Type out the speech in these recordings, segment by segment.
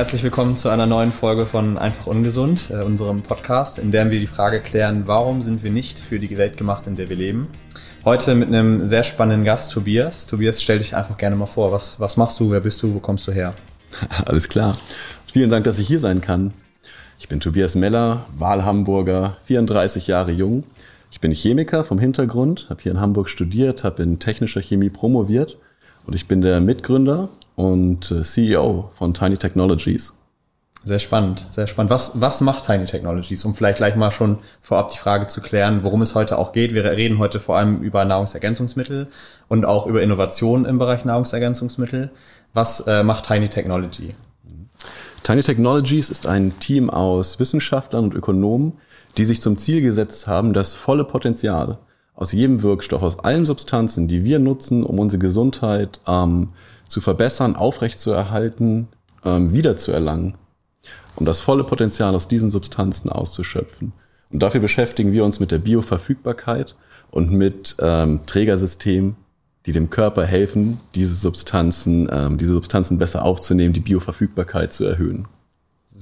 Herzlich willkommen zu einer neuen Folge von Einfach Ungesund, äh, unserem Podcast, in dem wir die Frage klären, warum sind wir nicht für die Welt gemacht, in der wir leben. Heute mit einem sehr spannenden Gast, Tobias. Tobias, stell dich einfach gerne mal vor. Was, was machst du? Wer bist du? Wo kommst du her? Alles klar. Vielen Dank, dass ich hier sein kann. Ich bin Tobias Meller, Wahlhamburger, 34 Jahre jung. Ich bin Chemiker vom Hintergrund, habe hier in Hamburg studiert, habe in technischer Chemie promoviert und ich bin der Mitgründer und äh, CEO von Tiny Technologies. Sehr spannend, sehr spannend. Was, was macht Tiny Technologies? Um vielleicht gleich mal schon vorab die Frage zu klären, worum es heute auch geht. Wir reden heute vor allem über Nahrungsergänzungsmittel und auch über Innovationen im Bereich Nahrungsergänzungsmittel. Was äh, macht Tiny Technology? Tiny Technologies ist ein Team aus Wissenschaftlern und Ökonomen, die sich zum Ziel gesetzt haben, das volle Potenzial aus jedem Wirkstoff, aus allen Substanzen, die wir nutzen, um unsere Gesundheit ähm, zu verbessern, aufrechtzuerhalten, ähm, wiederzuerlangen, um das volle Potenzial aus diesen Substanzen auszuschöpfen. Und dafür beschäftigen wir uns mit der Bioverfügbarkeit und mit ähm, Trägersystemen, die dem Körper helfen, diese Substanzen, ähm, diese Substanzen besser aufzunehmen, die Bioverfügbarkeit zu erhöhen.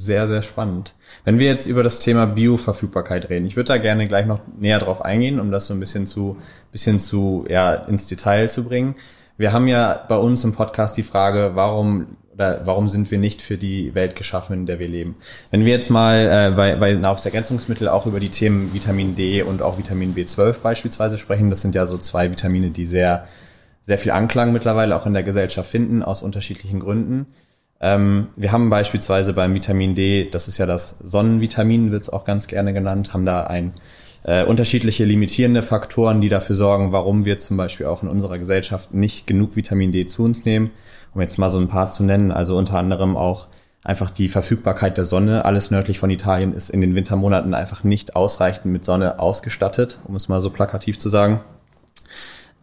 Sehr, sehr spannend. Wenn wir jetzt über das Thema Bioverfügbarkeit reden, ich würde da gerne gleich noch näher drauf eingehen, um das so ein bisschen zu, bisschen zu, ja, ins Detail zu bringen. Wir haben ja bei uns im Podcast die Frage, warum oder warum sind wir nicht für die Welt geschaffen, in der wir leben? Wenn wir jetzt mal äh, bei, bei Nahrungsergänzungsmittel auch über die Themen Vitamin D und auch Vitamin B12 beispielsweise sprechen, das sind ja so zwei Vitamine, die sehr, sehr viel Anklang mittlerweile auch in der Gesellschaft finden, aus unterschiedlichen Gründen. Ähm, wir haben beispielsweise beim Vitamin D, das ist ja das Sonnenvitamin, wird es auch ganz gerne genannt, haben da ein äh, unterschiedliche limitierende Faktoren, die dafür sorgen, warum wir zum Beispiel auch in unserer Gesellschaft nicht genug Vitamin D zu uns nehmen. Um jetzt mal so ein paar zu nennen, also unter anderem auch einfach die Verfügbarkeit der Sonne. Alles nördlich von Italien ist in den Wintermonaten einfach nicht ausreichend mit Sonne ausgestattet, um es mal so plakativ zu sagen.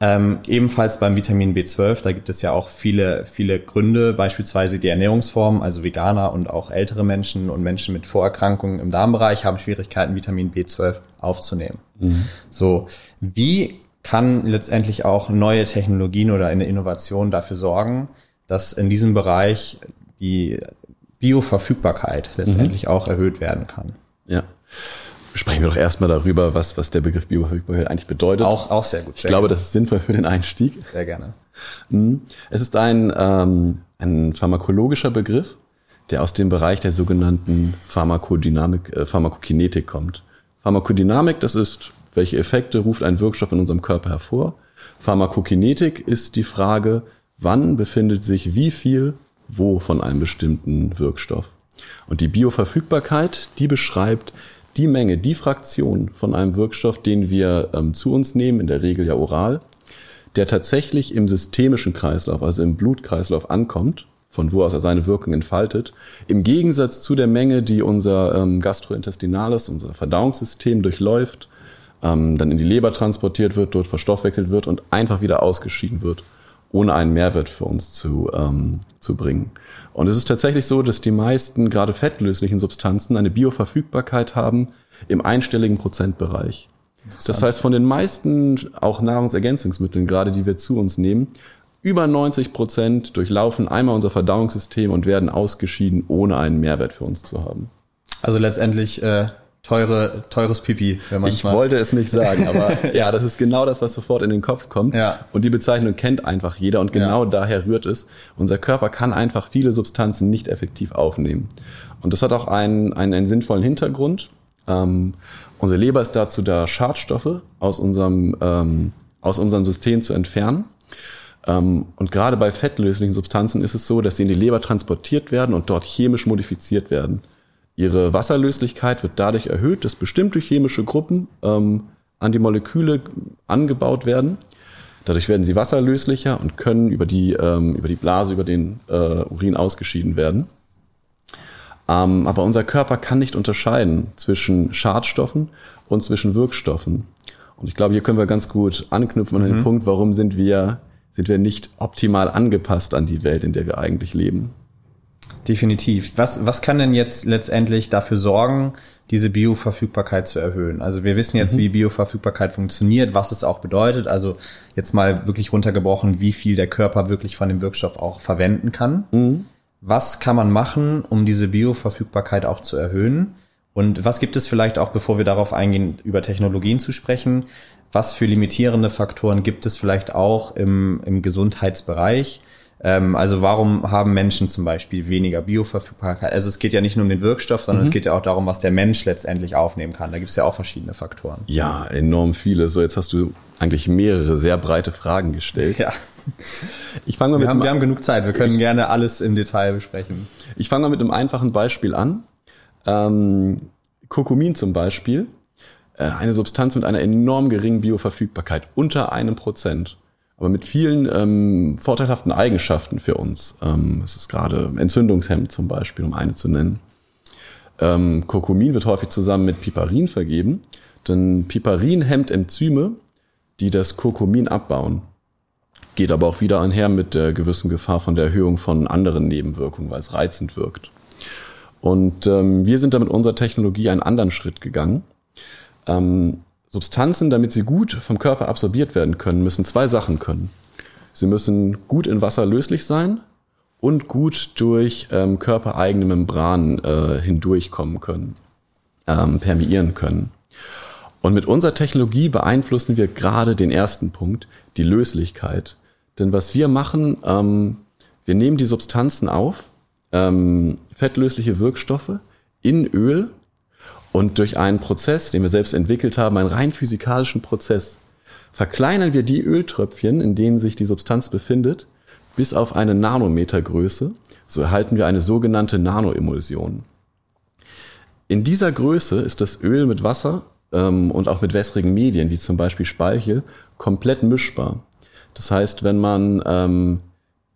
Ähm, ebenfalls beim Vitamin B12, da gibt es ja auch viele, viele Gründe, beispielsweise die Ernährungsform, also Veganer und auch ältere Menschen und Menschen mit Vorerkrankungen im Darmbereich haben Schwierigkeiten, Vitamin B12 aufzunehmen. Mhm. So, wie kann letztendlich auch neue Technologien oder eine Innovation dafür sorgen, dass in diesem Bereich die Bioverfügbarkeit letztendlich mhm. auch erhöht werden kann? Ja. Sprechen wir doch erstmal darüber, was, was der Begriff Bioverfügbarkeit eigentlich bedeutet. Auch, auch sehr gut. Sehr ich glaube, das ist sinnvoll für den Einstieg. Sehr gerne. Mhm. Es ist ein, ähm, ein pharmakologischer Begriff, der aus dem Bereich der sogenannten Pharmakodynamik, äh, Pharmakokinetik kommt. Pharmakodynamik, das ist, welche Effekte ruft ein Wirkstoff in unserem Körper hervor. Pharmakokinetik ist die Frage, wann befindet sich wie viel wo von einem bestimmten Wirkstoff. Und die Bioverfügbarkeit, die beschreibt, die Menge, die Fraktion von einem Wirkstoff, den wir ähm, zu uns nehmen, in der Regel ja oral, der tatsächlich im systemischen Kreislauf, also im Blutkreislauf ankommt, von wo aus er seine Wirkung entfaltet, im Gegensatz zu der Menge, die unser ähm, Gastrointestinales, unser Verdauungssystem durchläuft, ähm, dann in die Leber transportiert wird, dort verstoffwechselt wird und einfach wieder ausgeschieden wird, ohne einen Mehrwert für uns zu, ähm, zu bringen. Und es ist tatsächlich so, dass die meisten gerade fettlöslichen Substanzen eine Bioverfügbarkeit haben im einstelligen Prozentbereich. Das heißt, von den meisten auch Nahrungsergänzungsmitteln, gerade die wir zu uns nehmen, über 90 Prozent durchlaufen einmal unser Verdauungssystem und werden ausgeschieden, ohne einen Mehrwert für uns zu haben. Also letztendlich äh, teure, teures Pipi. Wenn ich wollte es nicht sagen, aber ja, das ist genau das, was sofort in den Kopf kommt. Ja. Und die Bezeichnung kennt einfach jeder und genau ja. daher rührt es. Unser Körper kann einfach viele Substanzen nicht effektiv aufnehmen. Und das hat auch einen, einen, einen sinnvollen Hintergrund. Ähm, unsere Leber ist dazu da, Schadstoffe aus unserem, ähm, aus unserem System zu entfernen. Ähm, und gerade bei fettlöslichen Substanzen ist es so, dass sie in die Leber transportiert werden und dort chemisch modifiziert werden. Ihre Wasserlöslichkeit wird dadurch erhöht, dass bestimmte chemische Gruppen ähm, an die Moleküle angebaut werden. Dadurch werden sie wasserlöslicher und können über die, ähm, über die Blase, über den äh, Urin ausgeschieden werden. Ähm, aber unser Körper kann nicht unterscheiden zwischen Schadstoffen und zwischen Wirkstoffen. Und ich glaube, hier können wir ganz gut anknüpfen an den mhm. Punkt, warum sind wir, sind wir nicht optimal angepasst an die Welt, in der wir eigentlich leben. Definitiv. Was, was kann denn jetzt letztendlich dafür sorgen, diese Bioverfügbarkeit zu erhöhen? Also wir wissen jetzt, mhm. wie Bioverfügbarkeit funktioniert, was es auch bedeutet. Also jetzt mal wirklich runtergebrochen, wie viel der Körper wirklich von dem Wirkstoff auch verwenden kann. Mhm. was kann man machen, um diese Bioverfügbarkeit auch zu erhöhen? Und was gibt es vielleicht auch, bevor wir darauf eingehen, über Technologien zu sprechen, was für limitierende Faktoren gibt es vielleicht auch im, im Gesundheitsbereich? Ähm, also warum haben Menschen zum Beispiel weniger Bioverfügbarkeit? Also es geht ja nicht nur um den Wirkstoff, sondern mhm. es geht ja auch darum, was der Mensch letztendlich aufnehmen kann. Da gibt es ja auch verschiedene Faktoren. Ja, enorm viele. So, jetzt hast du eigentlich mehrere sehr breite Fragen gestellt. Ja. Ich fange mal wir mit haben, wir haben genug Zeit. Wir können ich, gerne alles im Detail besprechen. Ich fange mal mit einem einfachen Beispiel an. Ähm, Kurkumin zum Beispiel, äh, eine Substanz mit einer enorm geringen Bioverfügbarkeit, unter einem Prozent aber mit vielen ähm, vorteilhaften Eigenschaften für uns. Ähm, es ist gerade Entzündungshemd zum Beispiel, um eine zu nennen. Ähm, Kurkumin wird häufig zusammen mit Piperin vergeben, denn Piperin hemmt Enzyme, die das Kurkumin abbauen. Geht aber auch wieder einher mit der gewissen Gefahr von der Erhöhung von anderen Nebenwirkungen, weil es reizend wirkt. Und ähm, wir sind da mit unserer Technologie einen anderen Schritt gegangen. Ähm, Substanzen, damit sie gut vom Körper absorbiert werden können, müssen zwei Sachen können. Sie müssen gut in Wasser löslich sein und gut durch ähm, körpereigene Membranen äh, hindurchkommen können, ähm, permeieren können. Und mit unserer Technologie beeinflussen wir gerade den ersten Punkt, die Löslichkeit. Denn was wir machen, ähm, wir nehmen die Substanzen auf, ähm, fettlösliche Wirkstoffe in Öl und durch einen Prozess, den wir selbst entwickelt haben, einen rein physikalischen Prozess, verkleinern wir die Öltröpfchen, in denen sich die Substanz befindet, bis auf eine Nanometergröße. So erhalten wir eine sogenannte Nanoemulsion. In dieser Größe ist das Öl mit Wasser ähm, und auch mit wässrigen Medien, wie zum Beispiel Speichel, komplett mischbar. Das heißt, wenn man ähm,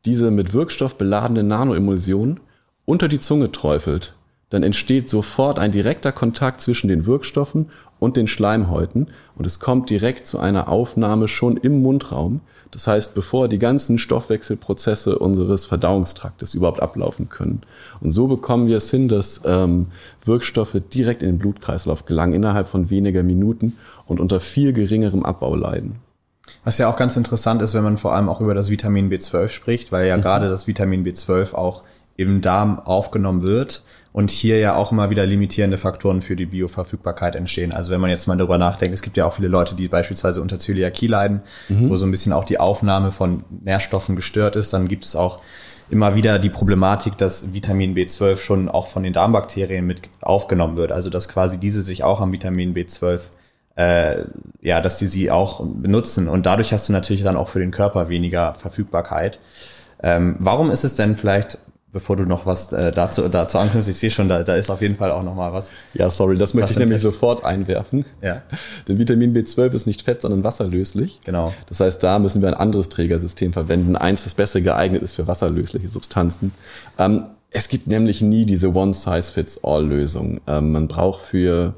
diese mit Wirkstoff beladene Nanoemulsion unter die Zunge träufelt, dann entsteht sofort ein direkter Kontakt zwischen den Wirkstoffen und den Schleimhäuten und es kommt direkt zu einer Aufnahme schon im Mundraum. Das heißt, bevor die ganzen Stoffwechselprozesse unseres Verdauungstraktes überhaupt ablaufen können. Und so bekommen wir es hin, dass ähm, Wirkstoffe direkt in den Blutkreislauf gelangen, innerhalb von weniger Minuten und unter viel geringerem Abbau leiden. Was ja auch ganz interessant ist, wenn man vor allem auch über das Vitamin B12 spricht, weil ja mhm. gerade das Vitamin B12 auch im Darm aufgenommen wird und hier ja auch immer wieder limitierende Faktoren für die Bioverfügbarkeit entstehen. Also wenn man jetzt mal darüber nachdenkt, es gibt ja auch viele Leute, die beispielsweise unter Zöliakie leiden, mhm. wo so ein bisschen auch die Aufnahme von Nährstoffen gestört ist, dann gibt es auch immer wieder die Problematik, dass Vitamin B12 schon auch von den Darmbakterien mit aufgenommen wird. Also dass quasi diese sich auch am Vitamin B12 äh, ja, dass die sie auch benutzen und dadurch hast du natürlich dann auch für den Körper weniger Verfügbarkeit. Ähm, warum ist es denn vielleicht bevor du noch was äh, dazu, dazu anknüpfst, ich sehe schon, da, da ist auf jeden Fall auch noch mal was. Ja, sorry, das möchte ich nämlich sofort einwerfen. Ja. Denn Vitamin B12 ist nicht fett, sondern wasserlöslich. Genau. Das heißt, da müssen wir ein anderes Trägersystem verwenden. Eins, das besser geeignet ist für wasserlösliche Substanzen. Ähm, es gibt nämlich nie diese One-Size-Fits-All-Lösung. Ähm, man braucht für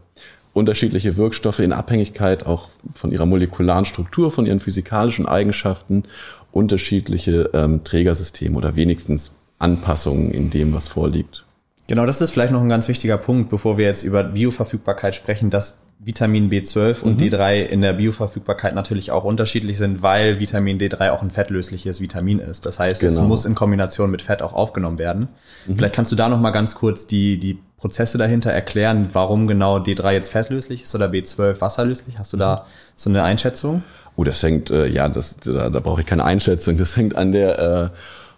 unterschiedliche Wirkstoffe in Abhängigkeit auch von ihrer molekularen Struktur, von ihren physikalischen Eigenschaften unterschiedliche ähm, Trägersysteme oder wenigstens Anpassungen in dem, was vorliegt. Genau, das ist vielleicht noch ein ganz wichtiger Punkt, bevor wir jetzt über Bioverfügbarkeit sprechen, dass Vitamin B12 und mhm. D3 in der Bioverfügbarkeit natürlich auch unterschiedlich sind, weil Vitamin D3 auch ein fettlösliches Vitamin ist. Das heißt, genau. es muss in Kombination mit Fett auch aufgenommen werden. Mhm. Vielleicht kannst du da noch mal ganz kurz die, die Prozesse dahinter erklären, warum genau D3 jetzt fettlöslich ist oder B12 wasserlöslich. Hast du da so eine Einschätzung? Oh, das hängt, äh, ja, das, da, da brauche ich keine Einschätzung. Das hängt an der äh,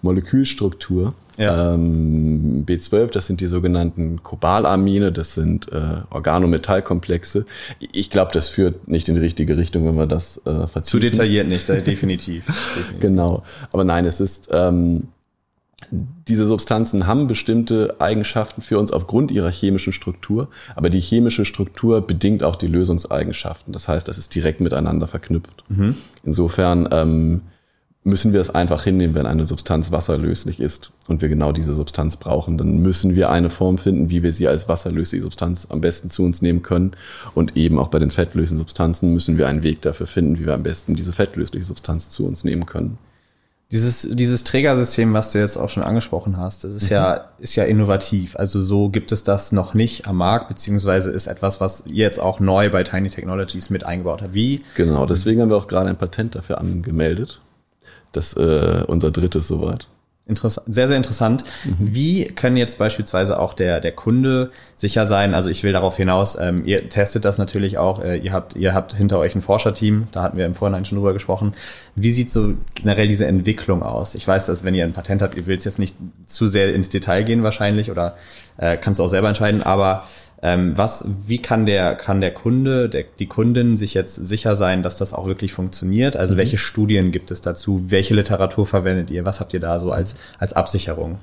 Molekülstruktur. Ja. Ähm, B12, das sind die sogenannten Cobalamine, das sind äh, Organometallkomplexe. Ich glaube, das führt nicht in die richtige Richtung, wenn wir das äh, vertiefen. Zu detailliert nicht, definitiv. definitiv. Genau. Aber nein, es ist, ähm, diese Substanzen haben bestimmte Eigenschaften für uns aufgrund ihrer chemischen Struktur, aber die chemische Struktur bedingt auch die Lösungseigenschaften. Das heißt, das ist direkt miteinander verknüpft. Mhm. Insofern ähm, müssen wir es einfach hinnehmen, wenn eine Substanz wasserlöslich ist und wir genau diese Substanz brauchen, dann müssen wir eine Form finden, wie wir sie als wasserlösliche Substanz am besten zu uns nehmen können. Und eben auch bei den fettlöslichen Substanzen müssen wir einen Weg dafür finden, wie wir am besten diese fettlösliche Substanz zu uns nehmen können. Dieses, dieses Trägersystem, was du jetzt auch schon angesprochen hast, das ist mhm. ja, ist ja innovativ. Also so gibt es das noch nicht am Markt, beziehungsweise ist etwas, was jetzt auch neu bei Tiny Technologies mit eingebaut hat. Wie? Genau, deswegen haben wir auch gerade ein Patent dafür angemeldet. Das äh, unser drittes soweit. Interessant, sehr, sehr interessant. Mhm. Wie können jetzt beispielsweise auch der, der Kunde sicher sein? Also ich will darauf hinaus, ähm, ihr testet das natürlich auch, äh, ihr habt, ihr habt hinter euch ein Forscherteam, da hatten wir im Vorhinein schon drüber gesprochen. Wie sieht so generell diese Entwicklung aus? Ich weiß, dass wenn ihr ein Patent habt, ihr willst jetzt nicht zu sehr ins Detail gehen wahrscheinlich oder äh, kannst du auch selber entscheiden, aber ähm, was, wie kann der, kann der Kunde, der, die Kundin sich jetzt sicher sein, dass das auch wirklich funktioniert? Also mhm. welche Studien gibt es dazu? Welche Literatur verwendet ihr? Was habt ihr da so als, als Absicherung?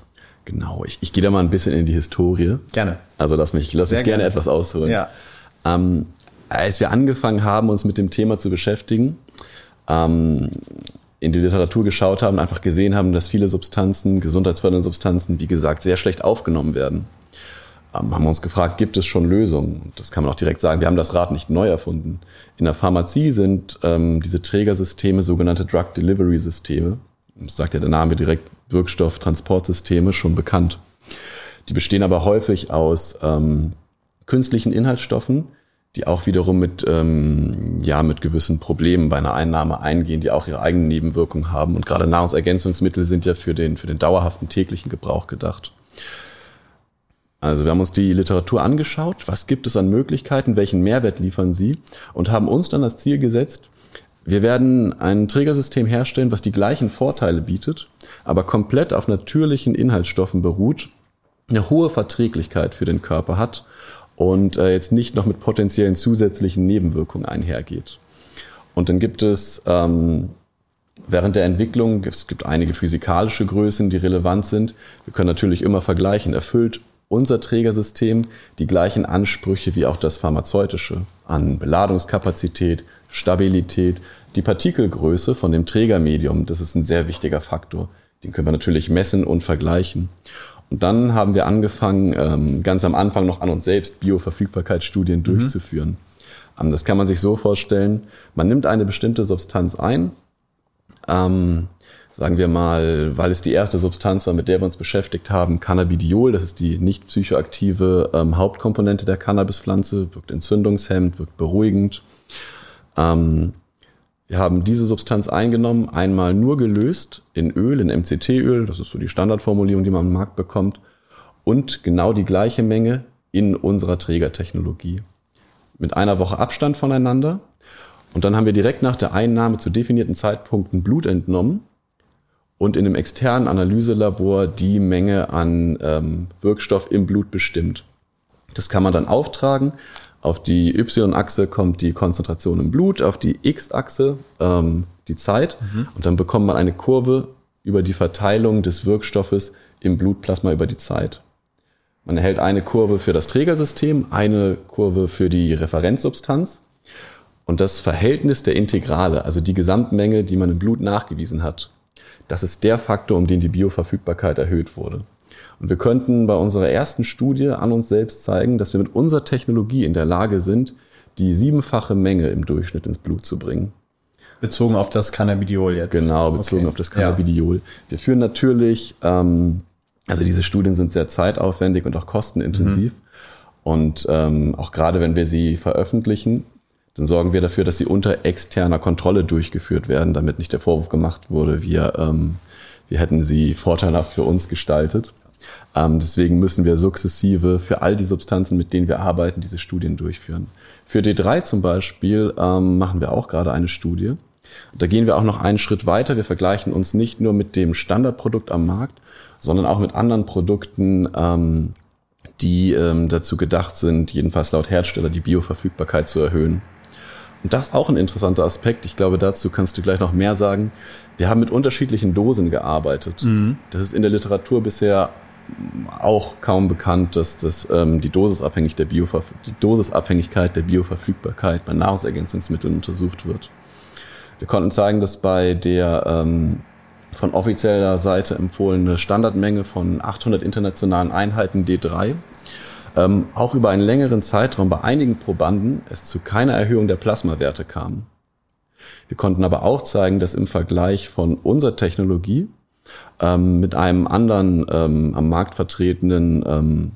Genau, ich, ich gehe da mal ein bisschen in die Historie. Gerne. Also lass mich, lass mich gerne, gerne etwas ausholen. Ja. Ähm, als wir angefangen haben, uns mit dem Thema zu beschäftigen, ähm, in die Literatur geschaut haben, einfach gesehen haben, dass viele Substanzen, gesundheitsfördernde Substanzen, wie gesagt, sehr schlecht aufgenommen werden. Ähm, haben wir uns gefragt, gibt es schon Lösungen? Das kann man auch direkt sagen. Wir haben das Rad nicht neu erfunden. In der Pharmazie sind ähm, diese Trägersysteme sogenannte Drug Delivery Systeme. Das sagt ja der Name direkt Wirkstofftransportsysteme schon bekannt. Die bestehen aber häufig aus ähm, künstlichen Inhaltsstoffen, die auch wiederum mit, ähm, ja, mit gewissen Problemen bei einer Einnahme eingehen, die auch ihre eigenen Nebenwirkungen haben. Und gerade Nahrungsergänzungsmittel sind ja für den, für den dauerhaften täglichen Gebrauch gedacht. Also wir haben uns die Literatur angeschaut, was gibt es an Möglichkeiten, welchen Mehrwert liefern sie und haben uns dann das Ziel gesetzt, wir werden ein Trägersystem herstellen, was die gleichen Vorteile bietet, aber komplett auf natürlichen Inhaltsstoffen beruht, eine hohe Verträglichkeit für den Körper hat und äh, jetzt nicht noch mit potenziellen zusätzlichen Nebenwirkungen einhergeht. Und dann gibt es ähm, während der Entwicklung, es gibt einige physikalische Größen, die relevant sind. Wir können natürlich immer vergleichen, erfüllt unser Trägersystem die gleichen Ansprüche wie auch das pharmazeutische an Beladungskapazität, Stabilität, die Partikelgröße von dem Trägermedium, das ist ein sehr wichtiger Faktor. Den können wir natürlich messen und vergleichen. Und dann haben wir angefangen, ähm, ganz am Anfang noch an uns selbst Bioverfügbarkeitsstudien mhm. durchzuführen. Ähm, das kann man sich so vorstellen, man nimmt eine bestimmte Substanz ein, ähm, sagen wir mal, weil es die erste Substanz war, mit der wir uns beschäftigt haben, Cannabidiol, das ist die nicht psychoaktive ähm, Hauptkomponente der Cannabispflanze, wirkt entzündungshemmend, wirkt beruhigend. Ähm, wir haben diese Substanz eingenommen, einmal nur gelöst in Öl, in MCT-Öl, das ist so die Standardformulierung, die man am Markt bekommt, und genau die gleiche Menge in unserer Trägertechnologie. Mit einer Woche Abstand voneinander. Und dann haben wir direkt nach der Einnahme zu definierten Zeitpunkten Blut entnommen und in einem externen Analyselabor die Menge an ähm, Wirkstoff im Blut bestimmt. Das kann man dann auftragen. Auf die Y-Achse kommt die Konzentration im Blut, auf die X-Achse ähm, die Zeit mhm. und dann bekommt man eine Kurve über die Verteilung des Wirkstoffes im Blutplasma über die Zeit. Man erhält eine Kurve für das Trägersystem, eine Kurve für die Referenzsubstanz und das Verhältnis der Integrale, also die Gesamtmenge, die man im Blut nachgewiesen hat, das ist der Faktor, um den die Bioverfügbarkeit erhöht wurde. Und wir könnten bei unserer ersten Studie an uns selbst zeigen, dass wir mit unserer Technologie in der Lage sind, die siebenfache Menge im Durchschnitt ins Blut zu bringen. Bezogen auf das Cannabidiol jetzt. Genau, bezogen okay. auf das Cannabidiol. Ja. Wir führen natürlich, ähm, also diese Studien sind sehr zeitaufwendig und auch kostenintensiv. Mhm. Und ähm, auch gerade wenn wir sie veröffentlichen, dann sorgen wir dafür, dass sie unter externer Kontrolle durchgeführt werden, damit nicht der Vorwurf gemacht wurde, wir, ähm, wir hätten sie vorteilhaft für uns gestaltet. Ähm, deswegen müssen wir sukzessive für all die Substanzen, mit denen wir arbeiten, diese Studien durchführen. Für D3 zum Beispiel ähm, machen wir auch gerade eine Studie. Da gehen wir auch noch einen Schritt weiter. Wir vergleichen uns nicht nur mit dem Standardprodukt am Markt, sondern auch mit anderen Produkten, ähm, die ähm, dazu gedacht sind, jedenfalls laut Hersteller, die Bioverfügbarkeit zu erhöhen. Und das ist auch ein interessanter Aspekt. Ich glaube, dazu kannst du gleich noch mehr sagen. Wir haben mit unterschiedlichen Dosen gearbeitet. Mhm. Das ist in der Literatur bisher auch kaum bekannt, dass das, ähm, die, Dosisabhängig der die Dosisabhängigkeit der Bioverfügbarkeit bei Nahrungsergänzungsmitteln untersucht wird. Wir konnten zeigen, dass bei der ähm, von offizieller Seite empfohlene Standardmenge von 800 internationalen Einheiten D3 ähm, auch über einen längeren Zeitraum bei einigen Probanden es zu keiner Erhöhung der Plasmawerte kam. Wir konnten aber auch zeigen, dass im Vergleich von unserer Technologie ähm, mit einem anderen ähm, am Markt vertretenen ähm,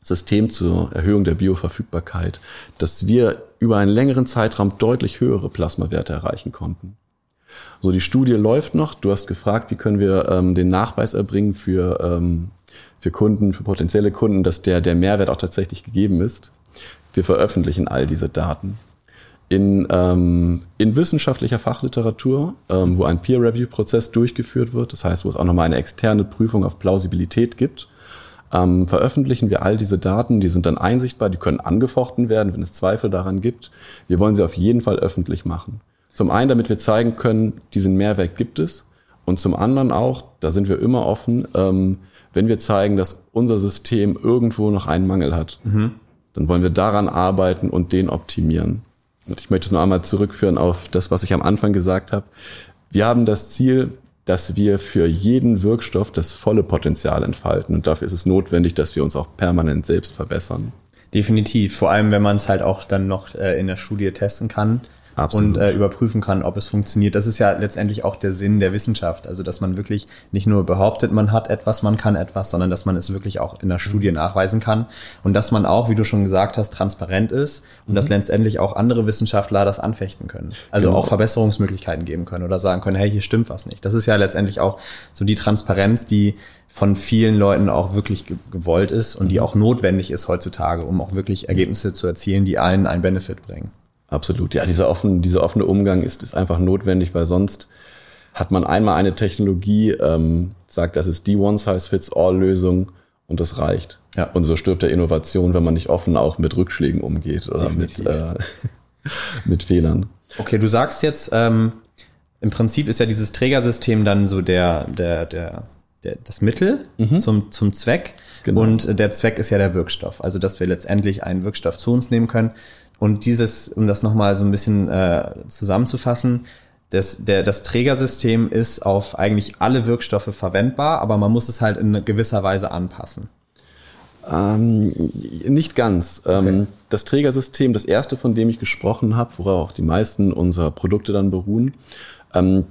System zur Erhöhung der Bioverfügbarkeit, dass wir über einen längeren Zeitraum deutlich höhere Plasmawerte erreichen konnten. So, die Studie läuft noch. Du hast gefragt, wie können wir ähm, den Nachweis erbringen für, ähm, für Kunden, für potenzielle Kunden, dass der, der Mehrwert auch tatsächlich gegeben ist. Wir veröffentlichen all diese Daten. In, ähm, in wissenschaftlicher Fachliteratur, ähm, wo ein Peer-Review-Prozess durchgeführt wird, das heißt, wo es auch nochmal eine externe Prüfung auf Plausibilität gibt, ähm, veröffentlichen wir all diese Daten, die sind dann einsichtbar, die können angefochten werden, wenn es Zweifel daran gibt. Wir wollen sie auf jeden Fall öffentlich machen. Zum einen, damit wir zeigen können, diesen Mehrwert gibt es. Und zum anderen auch, da sind wir immer offen, ähm, wenn wir zeigen, dass unser System irgendwo noch einen Mangel hat, mhm. dann wollen wir daran arbeiten und den optimieren. Und ich möchte es noch einmal zurückführen auf das, was ich am Anfang gesagt habe. Wir haben das Ziel, dass wir für jeden Wirkstoff das volle Potenzial entfalten. Und dafür ist es notwendig, dass wir uns auch permanent selbst verbessern. Definitiv. Vor allem, wenn man es halt auch dann noch äh, in der Studie testen kann. Absolut. und äh, überprüfen kann, ob es funktioniert. Das ist ja letztendlich auch der Sinn der Wissenschaft. Also, dass man wirklich nicht nur behauptet, man hat etwas, man kann etwas, sondern dass man es wirklich auch in der Studie mhm. nachweisen kann. Und dass man auch, wie du schon gesagt hast, transparent ist und mhm. dass letztendlich auch andere Wissenschaftler das anfechten können. Also genau. auch Verbesserungsmöglichkeiten geben können oder sagen können, hey, hier stimmt was nicht. Das ist ja letztendlich auch so die Transparenz, die von vielen Leuten auch wirklich gewollt ist und die mhm. auch notwendig ist heutzutage, um auch wirklich Ergebnisse zu erzielen, die allen einen Benefit bringen. Absolut. Ja, dieser offene, dieser offene Umgang ist, ist einfach notwendig, weil sonst hat man einmal eine Technologie, ähm, sagt, das ist die One-Size-Fits-All-Lösung und das reicht. Ja. Und so stirbt der Innovation, wenn man nicht offen auch mit Rückschlägen umgeht oder mit, äh, mit Fehlern. Okay, du sagst jetzt, ähm, im Prinzip ist ja dieses Trägersystem dann so der, der, der, der das Mittel mhm. zum, zum Zweck. Genau. Und der Zweck ist ja der Wirkstoff. Also, dass wir letztendlich einen Wirkstoff zu uns nehmen können. Und dieses, um das nochmal so ein bisschen äh, zusammenzufassen, das, der, das Trägersystem ist auf eigentlich alle Wirkstoffe verwendbar, aber man muss es halt in gewisser Weise anpassen. Ähm, nicht ganz. Ähm, okay. das Trägersystem, das erste, von dem ich gesprochen habe, worauf auch die meisten unserer Produkte dann beruhen, ähm,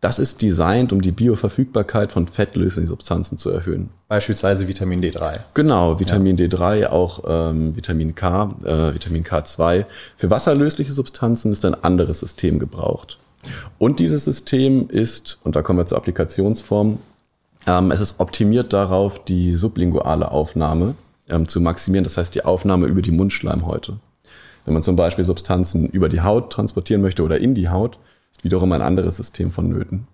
das ist designt, um die Bioverfügbarkeit von fettlöslichen Substanzen zu erhöhen. Beispielsweise Vitamin D3. Genau, Vitamin ja. D3, auch ähm, Vitamin K, äh, Vitamin K2. Für wasserlösliche Substanzen ist ein anderes System gebraucht. Und dieses System ist, und da kommen wir zur Applikationsform, ähm, es ist optimiert darauf, die sublinguale Aufnahme ähm, zu maximieren, das heißt die Aufnahme über die Mundschleimhäute. Wenn man zum Beispiel Substanzen über die Haut transportieren möchte oder in die Haut, wiederum ein anderes System vonnöten.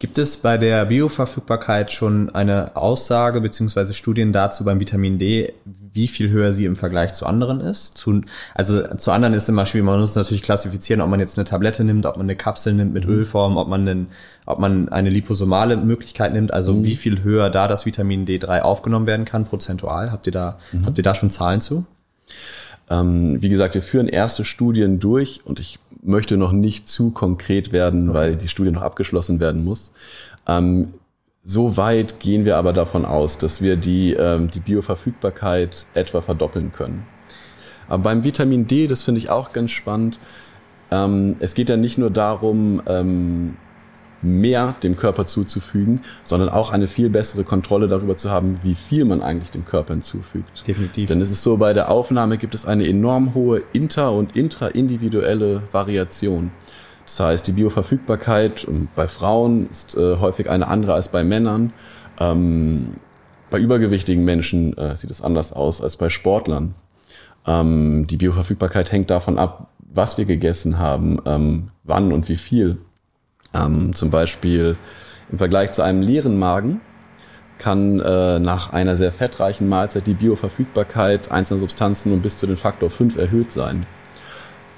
Gibt es bei der Bioverfügbarkeit schon eine Aussage beziehungsweise Studien dazu beim Vitamin D, wie viel höher sie im Vergleich zu anderen ist? Zu, also zu anderen ist immer schwierig. Man muss natürlich klassifizieren, ob man jetzt eine Tablette nimmt, ob man eine Kapsel nimmt mit mhm. Ölform, ob man, einen, ob man eine liposomale Möglichkeit nimmt. Also mhm. wie viel höher da das Vitamin D3 aufgenommen werden kann, prozentual. Habt ihr da, mhm. habt ihr da schon Zahlen zu? Ähm, wie gesagt, wir führen erste Studien durch und ich möchte noch nicht zu konkret werden, okay. weil die Studie noch abgeschlossen werden muss. Ähm, so weit gehen wir aber davon aus, dass wir die, ähm, die Bioverfügbarkeit etwa verdoppeln können. Aber beim Vitamin D, das finde ich auch ganz spannend. Ähm, es geht ja nicht nur darum, ähm, mehr dem Körper zuzufügen, sondern auch eine viel bessere Kontrolle darüber zu haben, wie viel man eigentlich dem Körper hinzufügt. Definitiv. Denn es ist so, bei der Aufnahme gibt es eine enorm hohe inter- und intraindividuelle Variation. Das heißt, die Bioverfügbarkeit bei Frauen ist äh, häufig eine andere als bei Männern. Ähm, bei übergewichtigen Menschen äh, sieht es anders aus als bei Sportlern. Ähm, die Bioverfügbarkeit hängt davon ab, was wir gegessen haben, ähm, wann und wie viel. Ähm, zum Beispiel im Vergleich zu einem leeren Magen kann äh, nach einer sehr fettreichen Mahlzeit die Bioverfügbarkeit einzelner Substanzen um bis zu den Faktor 5 erhöht sein.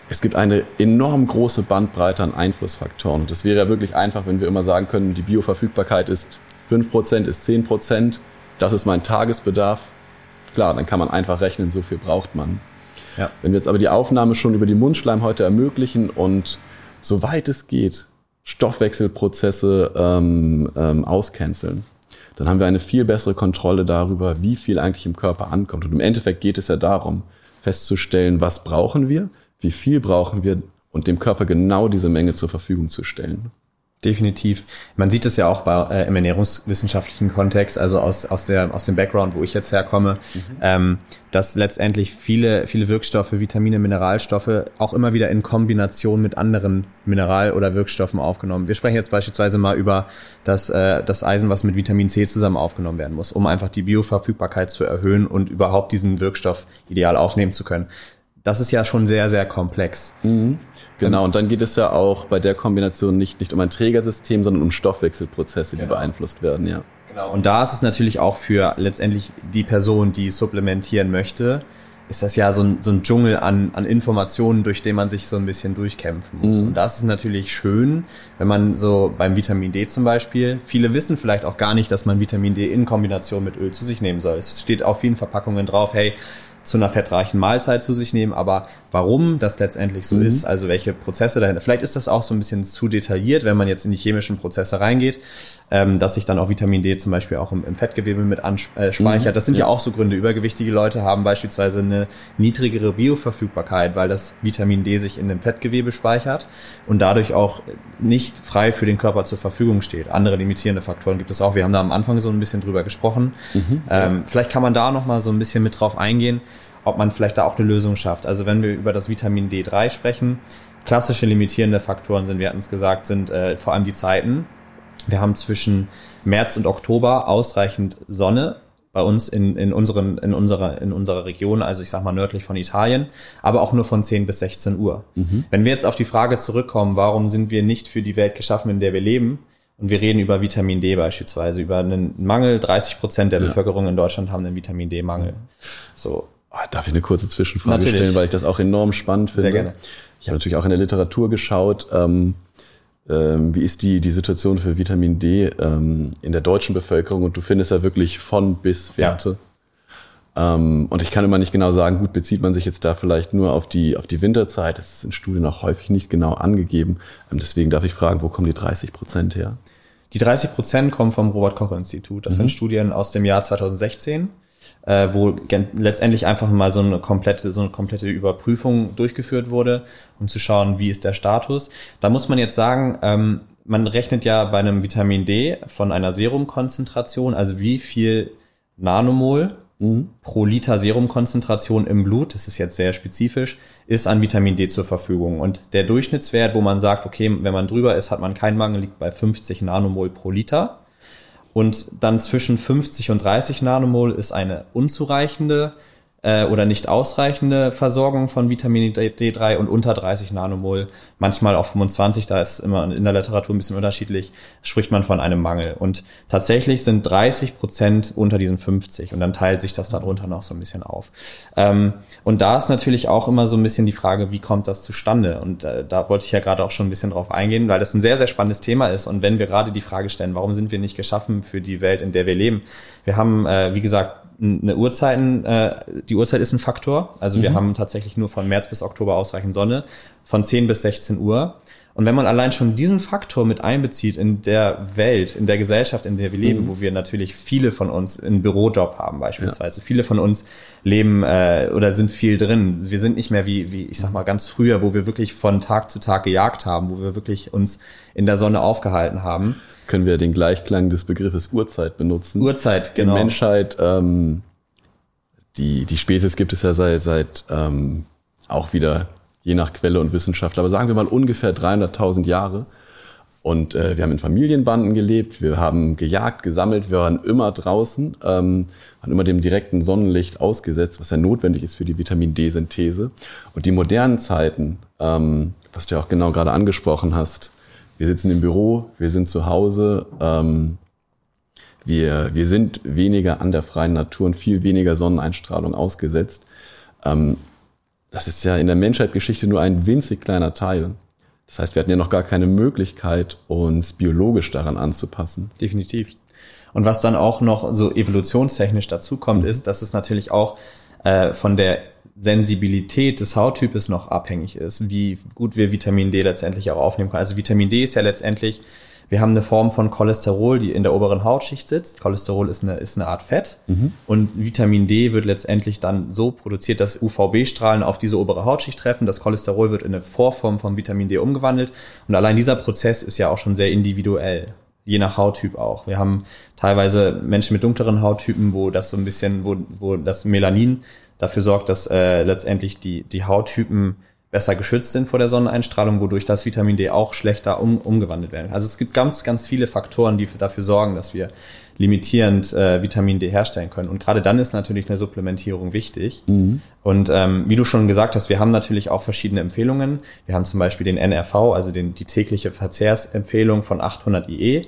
Es gibt eine enorm große Bandbreite an Einflussfaktoren. Und es wäre ja wirklich einfach, wenn wir immer sagen können, die Bioverfügbarkeit ist 5%, ist 10%, das ist mein Tagesbedarf. Klar, dann kann man einfach rechnen, so viel braucht man. Ja. Wenn wir jetzt aber die Aufnahme schon über die Mundschleimhäute ermöglichen und soweit es geht, Stoffwechselprozesse ähm, ähm, auscanceln, dann haben wir eine viel bessere Kontrolle darüber, wie viel eigentlich im Körper ankommt. Und im Endeffekt geht es ja darum, festzustellen, was brauchen wir, wie viel brauchen wir und dem Körper genau diese Menge zur Verfügung zu stellen. Definitiv. Man sieht es ja auch bei, äh, im ernährungswissenschaftlichen Kontext, also aus, aus, der, aus dem Background, wo ich jetzt herkomme, mhm. ähm, dass letztendlich viele, viele Wirkstoffe, Vitamine, Mineralstoffe auch immer wieder in Kombination mit anderen Mineral- oder Wirkstoffen aufgenommen. Wir sprechen jetzt beispielsweise mal über das, äh, das Eisen, was mit Vitamin C zusammen aufgenommen werden muss, um einfach die Bioverfügbarkeit zu erhöhen und überhaupt diesen Wirkstoff ideal aufnehmen zu können. Das ist ja schon sehr, sehr komplex. Mhm. Genau, und dann geht es ja auch bei der Kombination nicht, nicht um ein Trägersystem, sondern um Stoffwechselprozesse, die genau. beeinflusst werden, ja. Genau. Und da ist es natürlich auch für letztendlich die Person, die supplementieren möchte, ist das ja so ein, so ein Dschungel an, an Informationen, durch den man sich so ein bisschen durchkämpfen muss. Mhm. Und das ist natürlich schön, wenn man so beim Vitamin D zum Beispiel, viele wissen vielleicht auch gar nicht, dass man Vitamin D in Kombination mit Öl zu sich nehmen soll. Es steht auf vielen Verpackungen drauf, hey, zu einer fettreichen Mahlzeit zu sich nehmen, aber warum das letztendlich so mhm. ist, also welche Prozesse dahinter. Vielleicht ist das auch so ein bisschen zu detailliert, wenn man jetzt in die chemischen Prozesse reingeht, ähm, dass sich dann auch Vitamin D zum Beispiel auch im, im Fettgewebe mit anspeichert. Äh, mhm. Das sind ja. ja. auch so Gründe. Übergewichtige Leute haben beispielsweise eine niedrigere Bioverfügbarkeit, weil das Vitamin D sich in dem Fettgewebe speichert und dadurch auch nicht frei für den Körper zur Verfügung steht. Andere limitierende Faktoren gibt es auch. Wir haben da am Anfang so ein bisschen drüber gesprochen. Mhm. Ähm, vielleicht kann man da noch mal so ein bisschen mit drauf eingehen ob man vielleicht da auch eine Lösung schafft. Also wenn wir über das Vitamin D3 sprechen, klassische limitierende Faktoren sind, wir hatten es gesagt, sind äh, vor allem die Zeiten. Wir haben zwischen März und Oktober ausreichend Sonne bei uns in, in, unseren, in, unserer, in unserer Region, also ich sag mal nördlich von Italien, aber auch nur von 10 bis 16 Uhr. Mhm. Wenn wir jetzt auf die Frage zurückkommen, warum sind wir nicht für die Welt geschaffen, in der wir leben, und wir reden über Vitamin D beispielsweise, über einen Mangel, 30 Prozent der ja. Bevölkerung in Deutschland haben einen Vitamin D-Mangel. So, Ah, darf ich eine kurze Zwischenfrage natürlich. stellen, weil ich das auch enorm spannend finde? Sehr gerne. Ich habe natürlich auch in der Literatur geschaut, ähm, ähm, wie ist die, die Situation für Vitamin D ähm, in der deutschen Bevölkerung und du findest ja wirklich von bis Werte. Ja. Ähm, und ich kann immer nicht genau sagen, gut, bezieht man sich jetzt da vielleicht nur auf die, auf die Winterzeit? Das ist in Studien auch häufig nicht genau angegeben. Ähm, deswegen darf ich fragen, wo kommen die 30 Prozent her? Die 30 Prozent kommen vom Robert-Koch-Institut. Das mhm. sind Studien aus dem Jahr 2016 äh, wo letztendlich einfach mal so eine komplette, so eine komplette Überprüfung durchgeführt wurde, um zu schauen, wie ist der Status. Da muss man jetzt sagen, ähm, man rechnet ja bei einem Vitamin D von einer Serumkonzentration, also wie viel Nanomol mhm. pro Liter Serumkonzentration im Blut, das ist jetzt sehr spezifisch, ist an Vitamin D zur Verfügung. Und der Durchschnittswert, wo man sagt, okay, wenn man drüber ist, hat man keinen Mangel, liegt bei 50 Nanomol pro Liter. Und dann zwischen 50 und 30 Nanomol ist eine unzureichende äh, oder nicht ausreichende Versorgung von Vitamin D3 und unter 30 Nanomol, manchmal auch 25, da ist immer in der Literatur ein bisschen unterschiedlich, spricht man von einem Mangel. Und tatsächlich sind 30 Prozent unter diesen 50 und dann teilt sich das darunter noch so ein bisschen auf. Ähm, und da ist natürlich auch immer so ein bisschen die Frage, wie kommt das zustande? Und äh, da wollte ich ja gerade auch schon ein bisschen drauf eingehen, weil das ein sehr, sehr spannendes Thema ist. Und wenn wir gerade die Frage stellen, warum sind wir nicht geschaffen für die Welt, in der wir leben? Wir haben, äh, wie gesagt, eine Uhrzeiten, äh, die Uhrzeit ist ein Faktor. Also mhm. wir haben tatsächlich nur von März bis Oktober ausreichend Sonne, von 10 bis 16 Uhr. Und wenn man allein schon diesen Faktor mit einbezieht in der Welt, in der Gesellschaft, in der wir leben, mhm. wo wir natürlich viele von uns einen Bürojob haben beispielsweise, ja. viele von uns leben äh, oder sind viel drin. Wir sind nicht mehr wie, wie ich sag mal ganz früher, wo wir wirklich von Tag zu Tag gejagt haben, wo wir wirklich uns in der Sonne aufgehalten haben können wir den Gleichklang des Begriffes Uhrzeit benutzen. Uhrzeit, genau. Die Menschheit, ähm, die, die Spezies gibt es ja seit, seit ähm, auch wieder je nach Quelle und Wissenschaft, aber sagen wir mal ungefähr 300.000 Jahre. Und äh, wir haben in Familienbanden gelebt, wir haben gejagt, gesammelt, wir waren immer draußen, ähm, waren immer dem direkten Sonnenlicht ausgesetzt, was ja notwendig ist für die Vitamin D-Synthese. Und die modernen Zeiten, ähm, was du ja auch genau gerade angesprochen hast, wir sitzen im Büro, wir sind zu Hause, ähm, wir, wir sind weniger an der freien Natur und viel weniger Sonneneinstrahlung ausgesetzt. Ähm, das ist ja in der Menschheitsgeschichte nur ein winzig kleiner Teil. Das heißt, wir hatten ja noch gar keine Möglichkeit, uns biologisch daran anzupassen. Definitiv. Und was dann auch noch so evolutionstechnisch dazu kommt, mhm. ist, dass es natürlich auch äh, von der Sensibilität des Hauttypes noch abhängig ist, wie gut wir Vitamin D letztendlich auch aufnehmen können. Also Vitamin D ist ja letztendlich Wir haben eine Form von Cholesterol, die in der oberen Hautschicht sitzt. Cholesterol ist eine, ist eine Art Fett. Mhm. Und Vitamin D wird letztendlich dann so produziert, dass UVB-Strahlen auf diese obere Hautschicht treffen. Das Cholesterol wird in eine Vorform von Vitamin D umgewandelt. Und allein dieser Prozess ist ja auch schon sehr individuell je nach Hauttyp auch. Wir haben teilweise Menschen mit dunkleren Hauttypen, wo das so ein bisschen, wo, wo das Melanin dafür sorgt, dass äh, letztendlich die, die Hauttypen besser geschützt sind vor der Sonneneinstrahlung, wodurch das Vitamin D auch schlechter um, umgewandelt werden. Also es gibt ganz, ganz viele Faktoren, die dafür sorgen, dass wir limitierend äh, Vitamin D herstellen können. Und gerade dann ist natürlich eine Supplementierung wichtig. Mhm. Und ähm, wie du schon gesagt hast, wir haben natürlich auch verschiedene Empfehlungen. Wir haben zum Beispiel den NRV, also den, die tägliche Verzehrsempfehlung von 800 IE.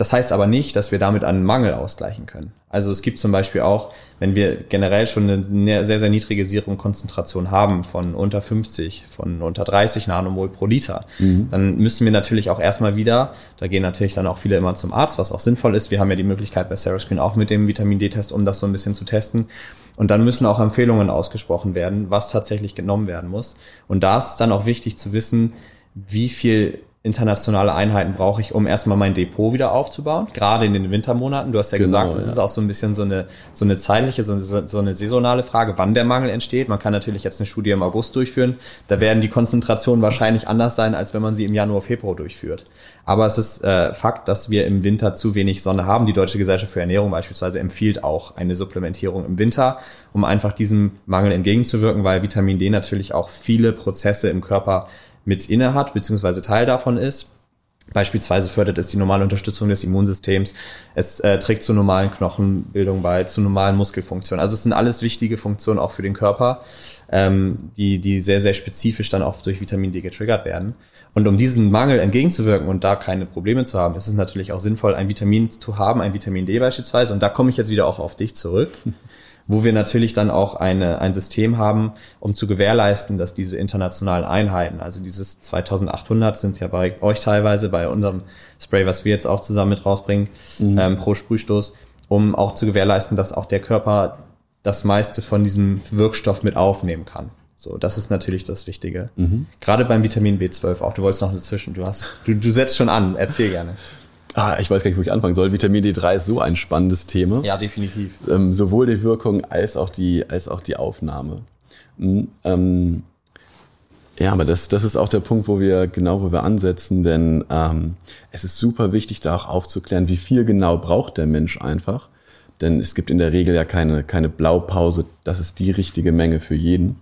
Das heißt aber nicht, dass wir damit einen Mangel ausgleichen können. Also es gibt zum Beispiel auch, wenn wir generell schon eine sehr, sehr niedrige Serumkonzentration haben von unter 50, von unter 30 Nanomol pro Liter, mhm. dann müssen wir natürlich auch erstmal wieder, da gehen natürlich dann auch viele immer zum Arzt, was auch sinnvoll ist. Wir haben ja die Möglichkeit bei Seroscreen auch mit dem Vitamin D-Test, um das so ein bisschen zu testen. Und dann müssen auch Empfehlungen ausgesprochen werden, was tatsächlich genommen werden muss. Und da ist es dann auch wichtig zu wissen, wie viel internationale Einheiten brauche ich, um erstmal mein Depot wieder aufzubauen, gerade in den Wintermonaten. Du hast ja genau, gesagt, das ja. ist auch so ein bisschen so eine, so eine zeitliche, so eine, so eine saisonale Frage, wann der Mangel entsteht. Man kann natürlich jetzt eine Studie im August durchführen. Da werden die Konzentrationen wahrscheinlich anders sein, als wenn man sie im Januar, Februar durchführt. Aber es ist äh, Fakt, dass wir im Winter zu wenig Sonne haben. Die Deutsche Gesellschaft für Ernährung beispielsweise empfiehlt auch eine Supplementierung im Winter, um einfach diesem Mangel entgegenzuwirken, weil Vitamin D natürlich auch viele Prozesse im Körper mit inne hat, beziehungsweise Teil davon ist. Beispielsweise fördert es die normale Unterstützung des Immunsystems. Es äh, trägt zur normalen Knochenbildung bei, zu normalen Muskelfunktionen. Also es sind alles wichtige Funktionen auch für den Körper, ähm, die, die sehr, sehr spezifisch dann auch durch Vitamin D getriggert werden. Und um diesen Mangel entgegenzuwirken und da keine Probleme zu haben, ist es natürlich auch sinnvoll, ein Vitamin zu haben, ein Vitamin D beispielsweise. Und da komme ich jetzt wieder auch auf dich zurück wo wir natürlich dann auch eine, ein System haben, um zu gewährleisten, dass diese internationalen Einheiten, also dieses 2800 sind es ja bei euch teilweise, bei unserem Spray, was wir jetzt auch zusammen mit rausbringen, mhm. ähm, pro Sprühstoß, um auch zu gewährleisten, dass auch der Körper das meiste von diesem Wirkstoff mit aufnehmen kann. So, das ist natürlich das Wichtige. Mhm. Gerade beim Vitamin B12 auch. Du wolltest noch eine Zwischen. Du hast, du, du setzt schon an. Erzähl gerne. Ah, ich weiß gar nicht, wo ich anfangen soll. Vitamin D3 ist so ein spannendes Thema. Ja, definitiv. Ähm, sowohl die Wirkung als auch die, als auch die Aufnahme. Mhm, ähm, ja, aber das, das ist auch der Punkt, wo wir genau, wo wir ansetzen, denn ähm, es ist super wichtig, da auch aufzuklären, wie viel genau braucht der Mensch einfach. Denn es gibt in der Regel ja keine, keine Blaupause, das ist die richtige Menge für jeden.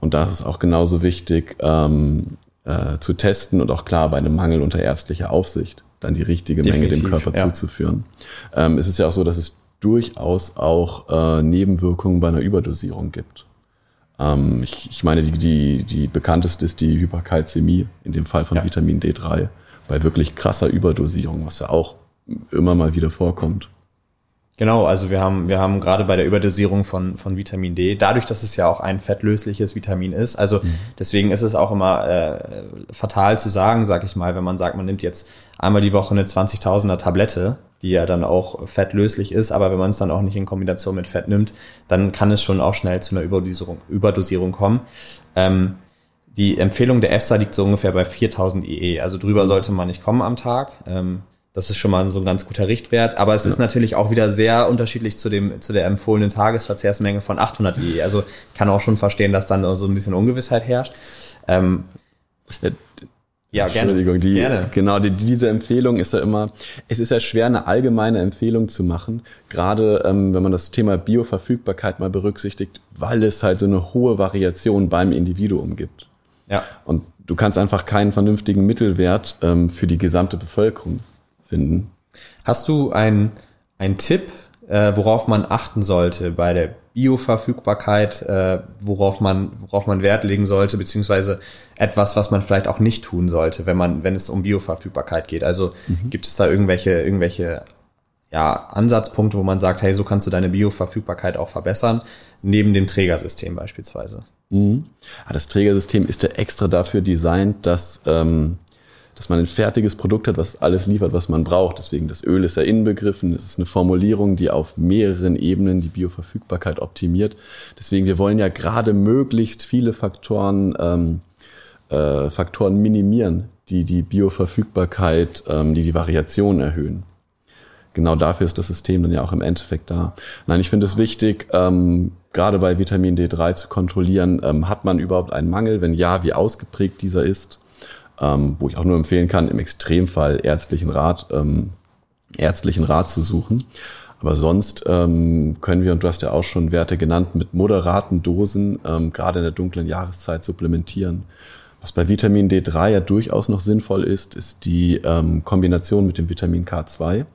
Und da ist es auch genauso wichtig ähm, äh, zu testen und auch klar bei einem Mangel unter ärztlicher Aufsicht dann die richtige Definitiv, Menge dem Körper ja. zuzuführen. Ähm, es ist ja auch so, dass es durchaus auch äh, Nebenwirkungen bei einer Überdosierung gibt. Ähm, ich, ich meine, die, die, die bekannteste ist die Hyperkalzämie, in dem Fall von ja. Vitamin D3, bei wirklich krasser Überdosierung, was ja auch immer mal wieder vorkommt. Genau, also wir haben, wir haben gerade bei der Überdosierung von, von Vitamin D, dadurch, dass es ja auch ein fettlösliches Vitamin ist, also mhm. deswegen ist es auch immer äh, fatal zu sagen, sag ich mal, wenn man sagt, man nimmt jetzt einmal die Woche eine 20.000er Tablette, die ja dann auch fettlöslich ist, aber wenn man es dann auch nicht in Kombination mit Fett nimmt, dann kann es schon auch schnell zu einer Überdosierung, Überdosierung kommen. Ähm, die Empfehlung der EFSA liegt so ungefähr bei 4000 IE, also drüber mhm. sollte man nicht kommen am Tag. Ähm, das ist schon mal so ein ganz guter Richtwert. Aber es ja. ist natürlich auch wieder sehr unterschiedlich zu dem, zu der empfohlenen Tagesverzehrsmenge von 800 IE. Also kann auch schon verstehen, dass dann so ein bisschen Ungewissheit herrscht. Ähm, ja, gerne. Entschuldigung, die, gerne. genau, die, diese Empfehlung ist ja immer, es ist ja schwer, eine allgemeine Empfehlung zu machen, gerade ähm, wenn man das Thema Bioverfügbarkeit mal berücksichtigt, weil es halt so eine hohe Variation beim Individuum gibt. Ja. Und du kannst einfach keinen vernünftigen Mittelwert ähm, für die gesamte Bevölkerung finden. Hast du einen Tipp, äh, worauf man achten sollte bei der Bioverfügbarkeit, äh, worauf man, worauf man Wert legen sollte, beziehungsweise etwas, was man vielleicht auch nicht tun sollte, wenn man, wenn es um Bioverfügbarkeit geht. Also mhm. gibt es da irgendwelche, irgendwelche ja, Ansatzpunkte, wo man sagt, hey, so kannst du deine Bioverfügbarkeit auch verbessern, neben dem Trägersystem beispielsweise. Mhm. Das Trägersystem ist ja extra dafür designt, dass ähm, dass man ein fertiges Produkt hat, was alles liefert, was man braucht. Deswegen das Öl ist ja inbegriffen. Es ist eine Formulierung, die auf mehreren Ebenen die Bioverfügbarkeit optimiert. Deswegen, wir wollen ja gerade möglichst viele Faktoren ähm, äh, Faktoren minimieren, die die Bioverfügbarkeit, ähm, die die Variation erhöhen. Genau dafür ist das System dann ja auch im Endeffekt da. Nein, ich finde es wichtig, ähm, gerade bei Vitamin D3 zu kontrollieren, ähm, hat man überhaupt einen Mangel? Wenn ja, wie ausgeprägt dieser ist? Ähm, wo ich auch nur empfehlen kann, im Extremfall ärztlichen Rat, ähm, ärztlichen Rat zu suchen. Aber sonst ähm, können wir, und du hast ja auch schon Werte genannt, mit moderaten Dosen ähm, gerade in der dunklen Jahreszeit supplementieren. Was bei Vitamin D3 ja durchaus noch sinnvoll ist, ist die ähm, Kombination mit dem Vitamin K2.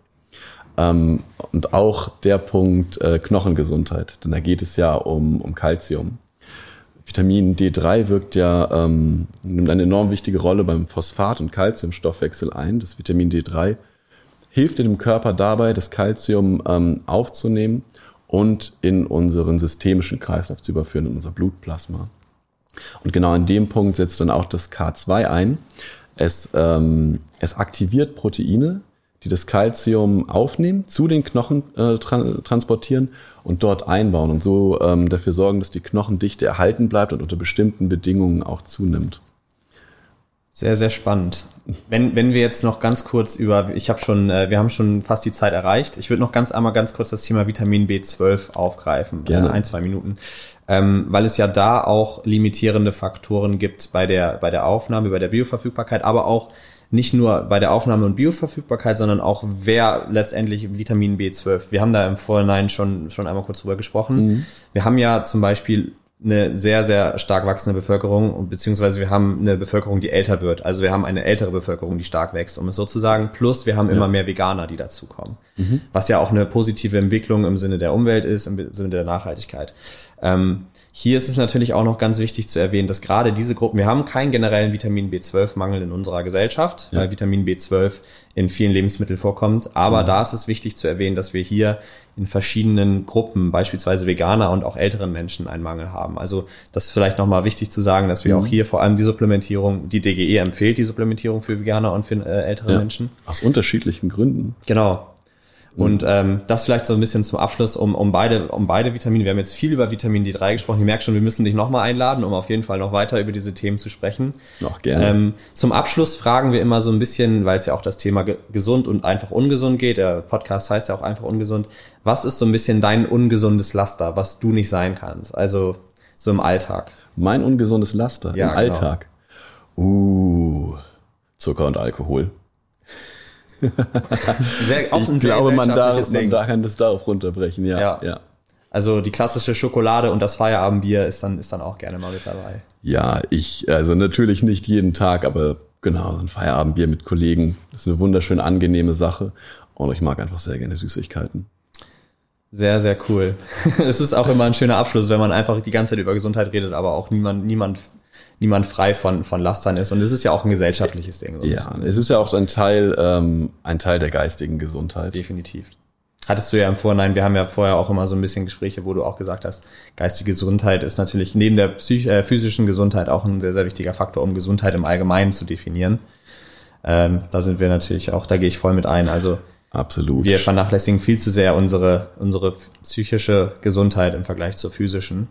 Ähm, und auch der Punkt äh, Knochengesundheit, denn da geht es ja um, um Calcium. Vitamin D3 wirkt ja, ähm, nimmt eine enorm wichtige Rolle beim Phosphat- und Calciumstoffwechsel ein. Das Vitamin D3 hilft dem Körper dabei, das Calcium ähm, aufzunehmen und in unseren systemischen Kreislauf zu überführen, in unser Blutplasma. Und genau an dem Punkt setzt dann auch das K2 ein. Es, ähm, es aktiviert Proteine, die das Calcium aufnehmen, zu den Knochen äh, tra transportieren und dort einbauen und so ähm, dafür sorgen, dass die Knochendichte erhalten bleibt und unter bestimmten Bedingungen auch zunimmt. Sehr, sehr spannend. Wenn, wenn wir jetzt noch ganz kurz über, ich habe schon, äh, wir haben schon fast die Zeit erreicht. Ich würde noch ganz einmal ganz kurz das Thema Vitamin B12 aufgreifen. Gerne. Äh, ein, zwei Minuten. Ähm, weil es ja da auch limitierende Faktoren gibt bei der, bei der Aufnahme, bei der Bioverfügbarkeit, aber auch nicht nur bei der Aufnahme und Bioverfügbarkeit, sondern auch wer letztendlich Vitamin B12. Wir haben da im Vorhinein schon, schon einmal kurz drüber gesprochen. Mhm. Wir haben ja zum Beispiel eine sehr, sehr stark wachsende Bevölkerung und beziehungsweise wir haben eine Bevölkerung, die älter wird. Also wir haben eine ältere Bevölkerung, die stark wächst, um es so zu sagen. Plus wir haben ja. immer mehr Veganer, die dazukommen. Mhm. Was ja auch eine positive Entwicklung im Sinne der Umwelt ist, im Sinne der Nachhaltigkeit. Ähm, hier ist es natürlich auch noch ganz wichtig zu erwähnen, dass gerade diese Gruppen, wir haben keinen generellen Vitamin B12-Mangel in unserer Gesellschaft, ja. weil Vitamin B12 in vielen Lebensmitteln vorkommt. Aber mhm. da ist es wichtig zu erwähnen, dass wir hier in verschiedenen Gruppen, beispielsweise Veganer und auch älteren Menschen, einen Mangel haben. Also das ist vielleicht nochmal wichtig zu sagen, dass wir mhm. auch hier vor allem die Supplementierung, die DGE empfiehlt die Supplementierung für Veganer und für äh, ältere ja. Menschen. Aus unterschiedlichen Gründen. Genau. Mhm. Und ähm, das vielleicht so ein bisschen zum Abschluss um, um, beide, um beide Vitamine. Wir haben jetzt viel über Vitamin D3 gesprochen. Ich merke schon, wir müssen dich nochmal einladen, um auf jeden Fall noch weiter über diese Themen zu sprechen. Noch gerne. Ähm, zum Abschluss fragen wir immer so ein bisschen, weil es ja auch das Thema ge gesund und einfach ungesund geht. Der Podcast heißt ja auch einfach ungesund. Was ist so ein bisschen dein ungesundes Laster, was du nicht sein kannst? Also so im Alltag. Mein ungesundes Laster ja, im genau. Alltag. Uh, Zucker und Alkohol. Sehr, auch ich glaube, man darf, man kann das darauf runterbrechen, ja, ja. ja. Also die klassische Schokolade und das Feierabendbier ist dann, ist dann auch gerne mal mit dabei. Ja, ich, also natürlich nicht jeden Tag, aber genau, ein Feierabendbier mit Kollegen ist eine wunderschön angenehme Sache. Und ich mag einfach sehr gerne Süßigkeiten. Sehr, sehr cool. es ist auch immer ein schöner Abschluss, wenn man einfach die ganze Zeit über Gesundheit redet, aber auch niemand, niemand niemand frei von, von Lastern ist. Und es ist ja auch ein gesellschaftliches Ding. So ja, es ist ja auch ein Teil, ähm, ein Teil der geistigen Gesundheit. Definitiv. Hattest du ja im Vorhinein, wir haben ja vorher auch immer so ein bisschen Gespräche, wo du auch gesagt hast, geistige Gesundheit ist natürlich neben der psych äh, physischen Gesundheit auch ein sehr, sehr wichtiger Faktor, um Gesundheit im Allgemeinen zu definieren. Ähm, da sind wir natürlich auch, da gehe ich voll mit ein. Also Absolut. Wir vernachlässigen viel zu sehr unsere, unsere psychische Gesundheit im Vergleich zur physischen.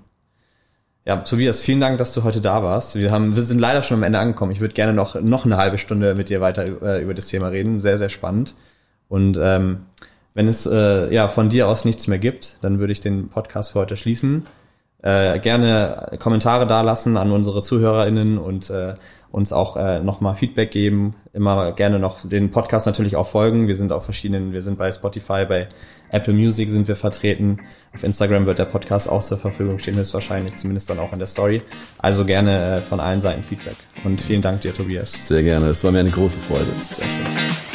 Ja, Tobias, vielen Dank, dass du heute da warst. Wir haben, wir sind leider schon am Ende angekommen. Ich würde gerne noch, noch eine halbe Stunde mit dir weiter äh, über das Thema reden. Sehr, sehr spannend. Und ähm, wenn es äh, ja von dir aus nichts mehr gibt, dann würde ich den Podcast für heute schließen. Äh, gerne Kommentare dalassen an unsere ZuhörerInnen und äh, uns auch äh, nochmal Feedback geben. Immer gerne noch den Podcast natürlich auch folgen. Wir sind auf verschiedenen, wir sind bei Spotify, bei Apple Music sind wir vertreten. Auf Instagram wird der Podcast auch zur Verfügung stehen, höchstwahrscheinlich, zumindest dann auch in der Story. Also gerne äh, von allen Seiten Feedback. Und vielen Dank dir, Tobias. Sehr gerne. Es war mir eine große Freude. Sehr schön.